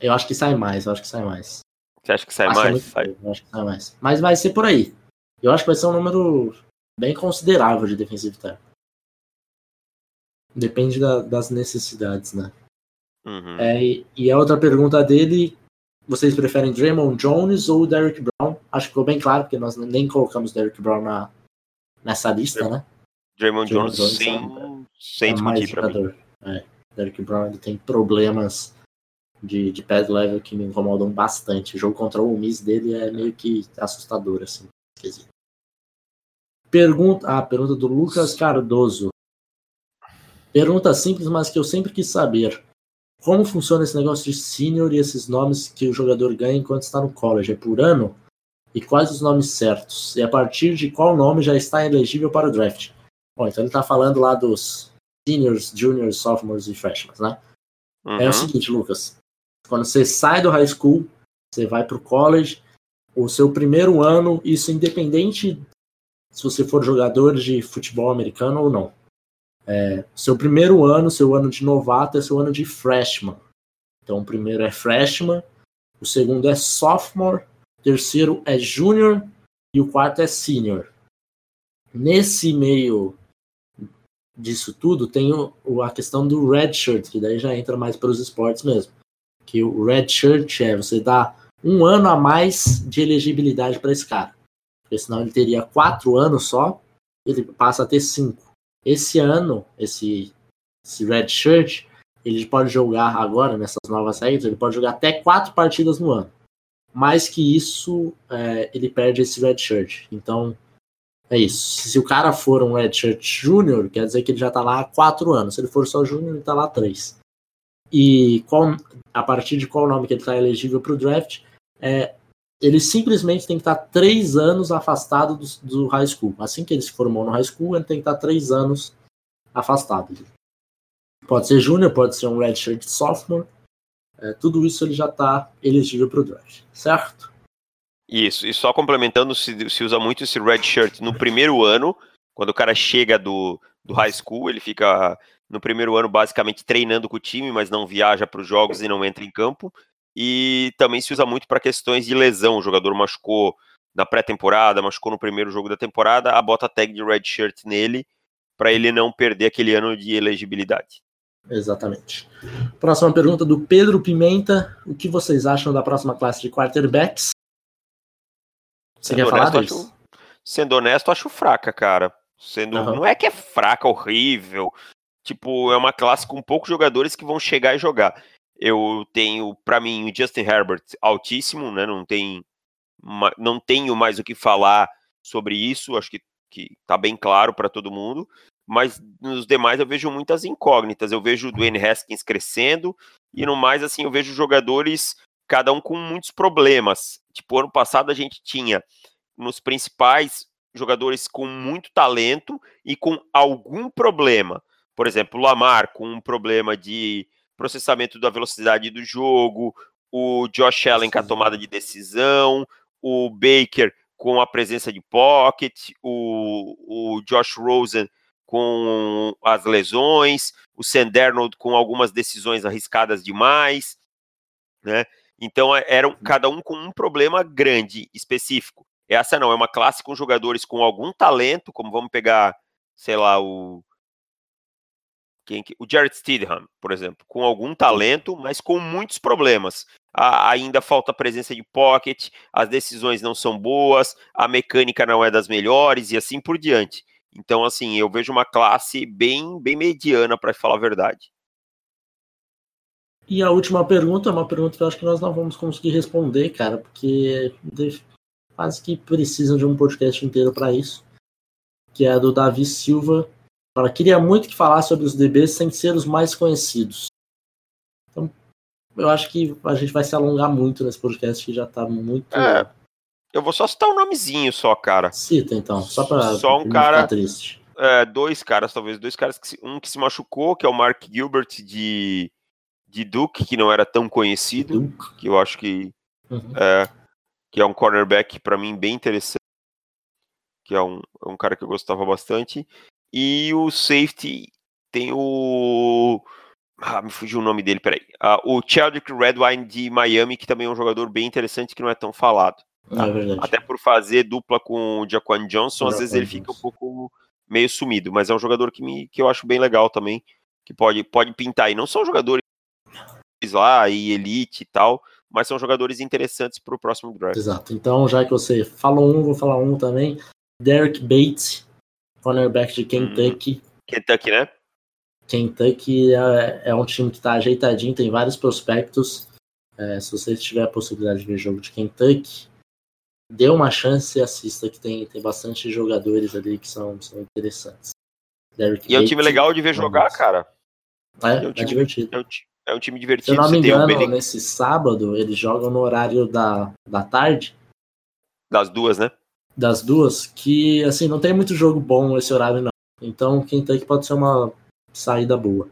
Eu acho que sai mais, eu acho que sai mais. Você acha que sai acho mais? Sai. Eu acho que sai mais. Mas vai ser por aí. Eu acho que vai ser um número bem considerável de defensive tackle. Depende da, das necessidades, né? Uhum. É, e, e a outra pergunta dele, vocês preferem Draymond Jones ou Derrick Brown? Acho que ficou bem claro, porque nós nem colocamos Derrick Brown na, nessa lista, né? Draymond, Jones, Jones sem, é, sem é mais jogador. É, Derrick Brown tem problemas de, de pad level que me incomodam bastante. O jogo contra o Miss dele é meio que assustador, assim. Esquisito. Pergunta, ah, pergunta do Lucas Cardoso. Pergunta simples, mas que eu sempre quis saber. Como funciona esse negócio de senior e esses nomes que o jogador ganha enquanto está no college? É por ano? E quais os nomes certos? E a partir de qual nome já está elegível para o draft? Bom, então ele está falando lá dos seniors, juniors, sophomores e freshmen, né? Uhum. É o seguinte, Lucas. Quando você sai do high school, você vai para o college, o seu primeiro ano, isso independente se você for jogador de futebol americano ou não. É, seu primeiro ano, seu ano de novato, é seu ano de freshman. Então, o primeiro é freshman, o segundo é sophomore, o terceiro é junior e o quarto é senior. Nesse meio disso tudo, tem o, a questão do red shirt, que daí já entra mais para os esportes mesmo. Que o red shirt é você dá um ano a mais de elegibilidade para esse cara porque senão ele teria quatro anos só, ele passa a ter cinco. Esse ano, esse, esse Red Shirt, ele pode jogar agora, nessas novas regras, ele pode jogar até quatro partidas no ano. mais que isso, é, ele perde esse red shirt. Então, é isso. Se o cara for um red shirt júnior, quer dizer que ele já tá lá há quatro anos. Se ele for só júnior, ele tá lá há três. E qual, a partir de qual nome que ele está elegível para o draft, é, ele simplesmente tem que estar tá três anos afastado do, do, high school. Assim que ele se formou no high school, ele tem que estar tá três anos afastado. Pode ser júnior, pode ser um redshirt sophomore. É, tudo isso ele já está elegível para o draft, certo? Isso, e só complementando, se, se usa muito esse redshirt no primeiro ano, quando o cara chega do, do high school, ele fica no primeiro ano basicamente treinando com o time, mas não viaja para os jogos e não entra em campo. E também se usa muito para questões de lesão. O jogador machucou na pré-temporada, machucou no primeiro jogo da temporada, a bota tag de redshirt nele para ele não perder aquele ano de elegibilidade. Exatamente. Próxima pergunta do Pedro Pimenta. O que vocês acham da próxima classe de quarterbacks? Você sendo quer honesto, falar disso? Sendo honesto, acho fraca, cara. Sendo, uhum. Não é que é fraca, horrível. Tipo, é uma classe com poucos jogadores que vão chegar e jogar. Eu tenho, para mim, o Justin Herbert altíssimo, né? Não tem, não tenho mais o que falar sobre isso. Acho que, que tá bem claro para todo mundo. Mas nos demais eu vejo muitas incógnitas. Eu vejo o Dwayne Haskins crescendo e no mais, assim, eu vejo jogadores, cada um com muitos problemas. Tipo, ano passado a gente tinha nos principais jogadores com muito talento e com algum problema. Por exemplo, o Lamar com um problema de processamento da velocidade do jogo, o Josh Allen com a tomada de decisão, o Baker com a presença de pocket, o, o Josh Rosen com as lesões, o Sandernold com algumas decisões arriscadas demais, né? Então é, eram cada um com um problema grande, específico. Essa não, é uma classe com jogadores com algum talento, como vamos pegar, sei lá, o quem, o Jared Stidham, por exemplo, com algum talento, mas com muitos problemas. A, ainda falta presença de pocket, as decisões não são boas, a mecânica não é das melhores e assim por diante. Então, assim, eu vejo uma classe bem, bem mediana, para falar a verdade. E a última pergunta é uma pergunta que eu acho que nós não vamos conseguir responder, cara, porque quase que precisam de um podcast inteiro para isso. Que é a do Davi Silva, Fala, queria muito que falasse sobre os DBs sem ser os mais conhecidos. Então, eu acho que a gente vai se alongar muito nesse podcast que já tá muito. É, eu vou só citar um nomezinho só, cara. Cita então, só pra só um cara triste. É, dois caras, talvez, dois caras que se, um que se machucou, que é o Mark Gilbert de, de Duke, que não era tão conhecido, Duke. que eu acho que uhum. é, que é um cornerback para mim bem interessante, que é um, é um cara que eu gostava bastante. E o safety tem o. Ah, me fugiu o nome dele, peraí. Ah, o Chadwick Redwine de Miami, que também é um jogador bem interessante que não é tão falado. Tá? É Até por fazer dupla com o Jaquan Johnson, às vezes ele fica um pouco meio sumido, mas é um jogador que, me, que eu acho bem legal também, que pode, pode pintar. E não são jogadores lá e elite e tal, mas são jogadores interessantes para o próximo draft. Exato. Então, já que você falou um, vou falar um também. Derek Bates, cornerback de Kentucky. Hum, Kentucky, né? Kentucky é, é um time que está ajeitadinho, tem vários prospectos. É, se você tiver a possibilidade de ver jogo de Kentucky, dê uma chance e assista, que tem, tem bastante jogadores ali que são, são interessantes. Derek e é um time legal de ver jogar, cara. É, é, um é time, divertido. É um, é um, time divertido. Se eu não me engano, nesse sábado, eles jogam no horário da, da tarde. Das duas, né? das duas, que assim, não tem muito jogo bom esse horário, não. Então, Kentucky pode ser uma saída boa.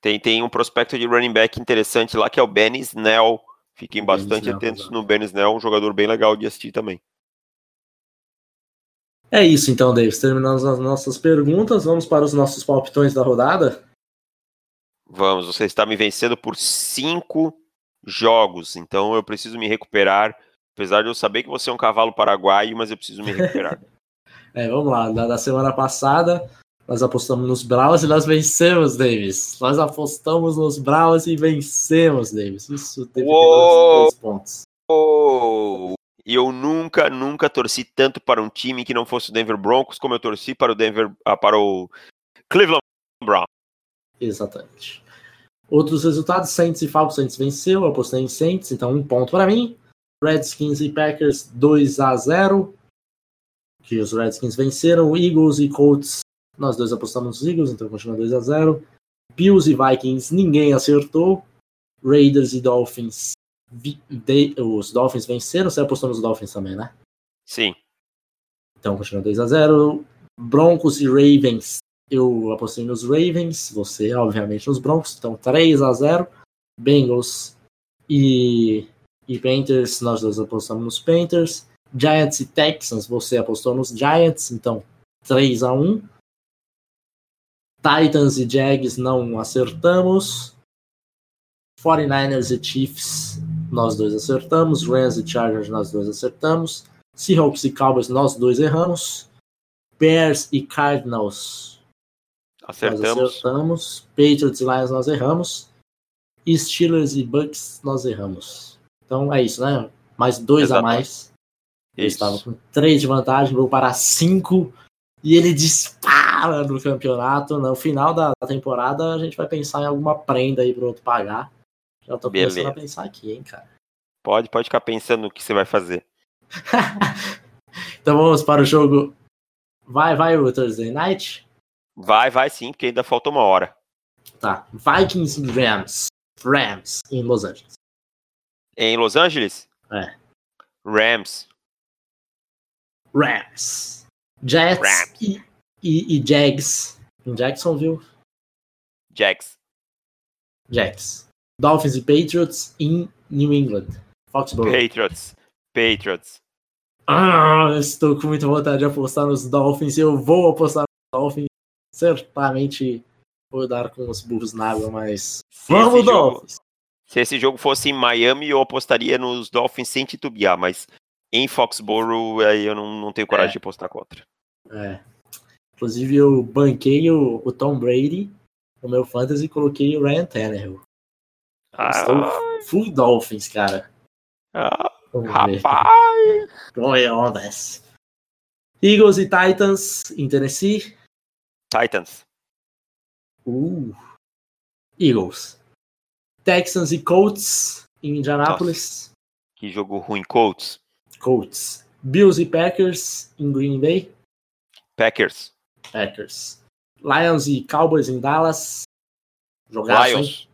Tem, tem um prospecto de running back interessante lá, que é o Ben Snell. Fiquem bastante Snell, atentos no Ben Snell, um jogador bem legal de assistir também. É isso então, Davis. Terminamos as nossas perguntas. Vamos para os nossos palpitões da rodada? Vamos, você está me vencendo por cinco jogos, então eu preciso me recuperar Apesar de eu saber que você é um cavalo paraguaio, mas eu preciso me recuperar. é, vamos lá. Da, da, semana passada, nós apostamos nos Browns e nós vencemos, Davis. Nós apostamos nos Browns e vencemos, Davis. Isso teve três pontos. Uou! E eu nunca, nunca torci tanto para um time que não fosse o Denver Broncos como eu torci para o Denver, ah, para o Cleveland Browns. Exatamente. Outros resultados, Saints e Falcons, Saints venceu, eu apostei em Saints, então um ponto para mim. Redskins e Packers 2 a 0 que os Redskins venceram. Eagles e Colts, nós dois apostamos nos Eagles, então continua 2 a 0 Bills e Vikings, ninguém acertou. Raiders e Dolphins, os Dolphins venceram, você apostou nos Dolphins também, né? Sim. Então continua 2 a 0 Broncos e Ravens, eu apostei nos Ravens, você, obviamente, nos Broncos. Então, 3 a 0 Bengals e, e Panthers, nós dois apostamos nos Panthers. Giants e Texans, você apostou nos Giants, então 3 a 1 Titans e Jags não acertamos. 49ers e Chiefs, nós dois acertamos. Rams e Chargers, nós dois acertamos. Seahawks e Cowboys, nós dois erramos. Bears e Cardinals, Acertamos. Nós acertamos. Patriots e Lions nós erramos. Steelers e Bucks nós erramos. Então é isso, né? Mais dois Exatamente. a mais. Ele estava com três de vantagem, vou para cinco. E ele dispara no campeonato. No final da temporada, a gente vai pensar em alguma prenda aí para outro pagar. Já tô Beleza. começando a pensar aqui, hein, cara. Pode, pode ficar pensando no que você vai fazer. então vamos para o jogo. Vai, vai o Thursday Night. Vai, vai sim, porque ainda falta uma hora. Tá. Vikings e Rams. Rams em Los Angeles. Em Los Angeles? É. Rams. Rams. Jets Rams. E, e, e, Jags em Jacksonville. Jags. Jags. Dolphins e Patriots em New England. Foxborough. Patriots. Patriots. Ah, estou com muita vontade de apostar nos Dolphins. Eu vou apostar nos Dolphins certamente vou dar com os burros na água, mas. Se Vamos, Dolphins! Jogo, se esse jogo fosse em Miami, eu apostaria nos Dolphins sem titubear, mas em Foxborough aí eu não, não tenho coragem é. de apostar contra. É. Inclusive, eu banquei o, o, Tom Brady no meu fantasy e coloquei o Ryan Tannehill. Ah. Estou full Dolphins, cara. Ah, rapaz! Going on this. Eagles e Titans em Tennessee. Titans. Uh. Eagles. Texans e Colts em Indianapolis. que jogo ruim, Colts. Colts. Bills e Packers em Green Bay. Packers. Packers. Lions e Cowboys em Dallas. Jogaço, Lions. Hein?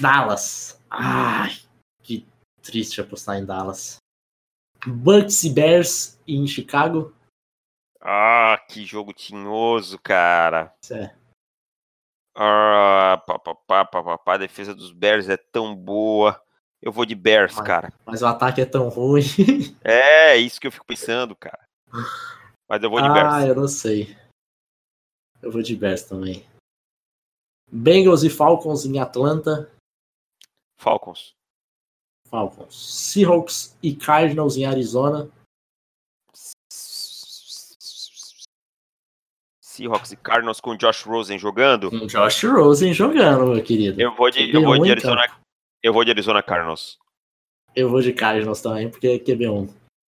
Dallas. Ai, que triste apostar em Dallas. Bucks e Bears em Chicago. Ah, que jogo tinhoso, cara. É. Ah, papapá, papapá, a defesa dos Bears é tão boa. Eu vou de Bears, mas, cara. Mas o ataque é tão ruim. é, isso que eu fico pensando, cara. Mas eu vou de ah, Bears. Ah, eu não sei. Eu vou de Bears também. Bengals e Falcons em Atlanta. Falcons. Falcons. Seahawks e Cardinals em Arizona. Seahawks e Cardinals com Josh Rosen jogando. Com Josh Rosen jogando, meu querido. Eu vou de, eu vou de Arizona. Então. Eu vou de Arizona Cardinals. Eu vou de Cardinals também, porque é QB1.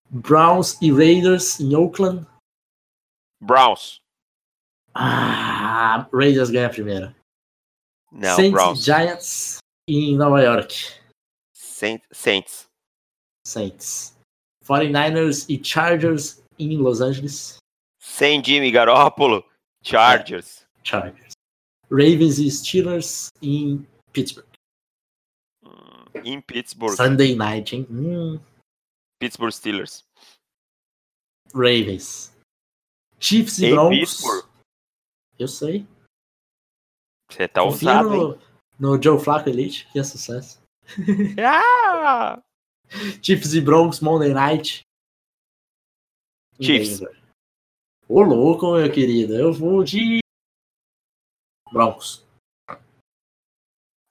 Browns e Raiders em Oakland. Browns. Ah, Raiders ganha a primeira. Não, Saints Browns. Giants em Nova York. Saints. Saints. 49ers e Chargers em Los Angeles. Sem Jimmy Garoppolo, Chargers. Chargers. Ravens e Steelers em Pittsburgh. Hum, em Pittsburgh. Sunday night, hein? Hum. Pittsburgh Steelers. Ravens. Chiefs e em Broncos. Pittsburgh. Eu sei. Você tá Confia ousado, no, hein? no Joe Flacco Elite, que é sucesso. ah! Chiefs e Broncos Monday Night. Chiefs. Ô louco, meu querido. Eu vou de Broncos.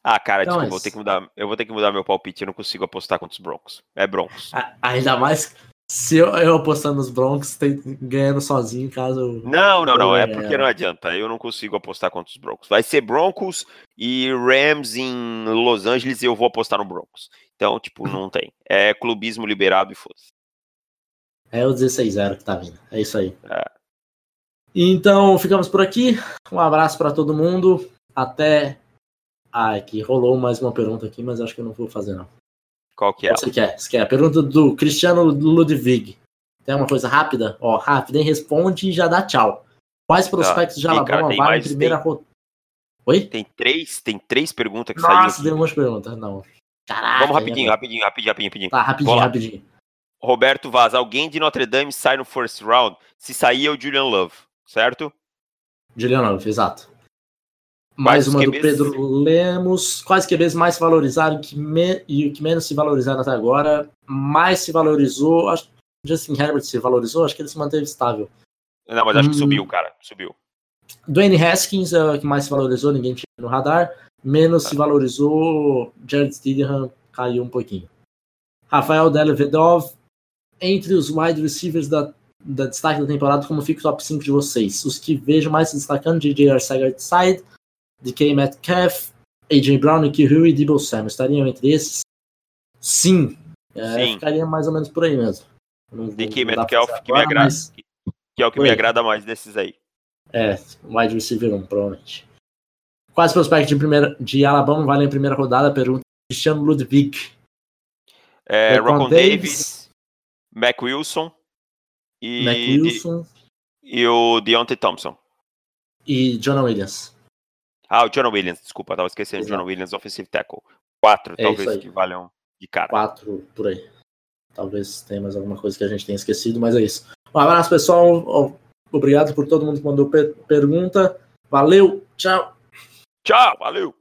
Ah, cara, então, desculpa, mas... vou ter que mudar, eu vou ter que mudar meu palpite, eu não consigo apostar contra os Broncos. É Broncos. Ainda mais se eu, eu apostando nos Broncos, tem, ganhando sozinho, caso. Não, não, não, é porque não adianta. Eu não consigo apostar contra os Broncos. Vai ser Broncos e Rams em Los Angeles e eu vou apostar no Broncos. Então, tipo, não tem. É clubismo liberado e foda-se. É o 16-0 que tá vindo. É isso aí. É. Então, ficamos por aqui. Um abraço para todo mundo. até. Ah, aqui rolou mais uma pergunta aqui, mas acho que eu não vou fazer, não. Qual que é? Você quer? Você quer? A pergunta do Cristiano Ludwig. Tem uma coisa rápida? Ó, rápida, hein? Responde e já dá tchau. Quais prospectos de Alabama vai em primeira rodada? Oi? Tem três, tem três perguntas que Nossa, saíram. Nossa, deu umas perguntas. Não. Caraca. Vamos rapidinho, rapidinho, rapidinho, rapidinho, rapidinho. Tá, rapidinho, rapidinho. Roberto Vaz, alguém de Notre Dame sai no first round? Se sair é o Julian Love, certo? Julian Love, exato. Mais uma QBs... do Pedro Lemos. Quais QBs mais se valorizaram que me... e o que menos se valorizaram até agora? Mais se valorizou. Acho que Justin Herbert se valorizou, acho que ele se manteve estável. Não, mas acho hum... que subiu, cara. Subiu. Dwayne Haskins é o que mais se valorizou, ninguém tinha no radar. Menos se valorizou, Jared Stidham caiu um pouquinho. Rafael Delevedov, entre os wide receivers da, da destaque da temporada, como fica o top 5 de vocês? Os que vejo mais se destacando, DJ Arcega-Side, DK Metcalf, AJ Brown, Nicky Hill e Debo Samuel. Estariam entre esses? Sim. É, Sim. Ficaria mais ou menos por aí mesmo. DK Metcalf, que, me agrada, mas... que é o que Oi. me agrada mais desses aí. É, wide receiver 1, provavelmente. Quais prospectos de, primeira, de Alabama valem a primeira rodada? Pergunta Cristiano Ludwig. É, Rocon Davis, Davis, Mac Wilson e, Mac Wilson. e o Deontay Thompson. E John Williams. Ah, o John Williams, desculpa, tava esquecendo. Exato. John Williams, offensive tackle. Quatro, é talvez, que valham de cara. Quatro, por aí. Talvez tenha mais alguma coisa que a gente tenha esquecido, mas é isso. Um abraço, pessoal. Obrigado por todo mundo que mandou per pergunta. Valeu, tchau. Tchau, valeu.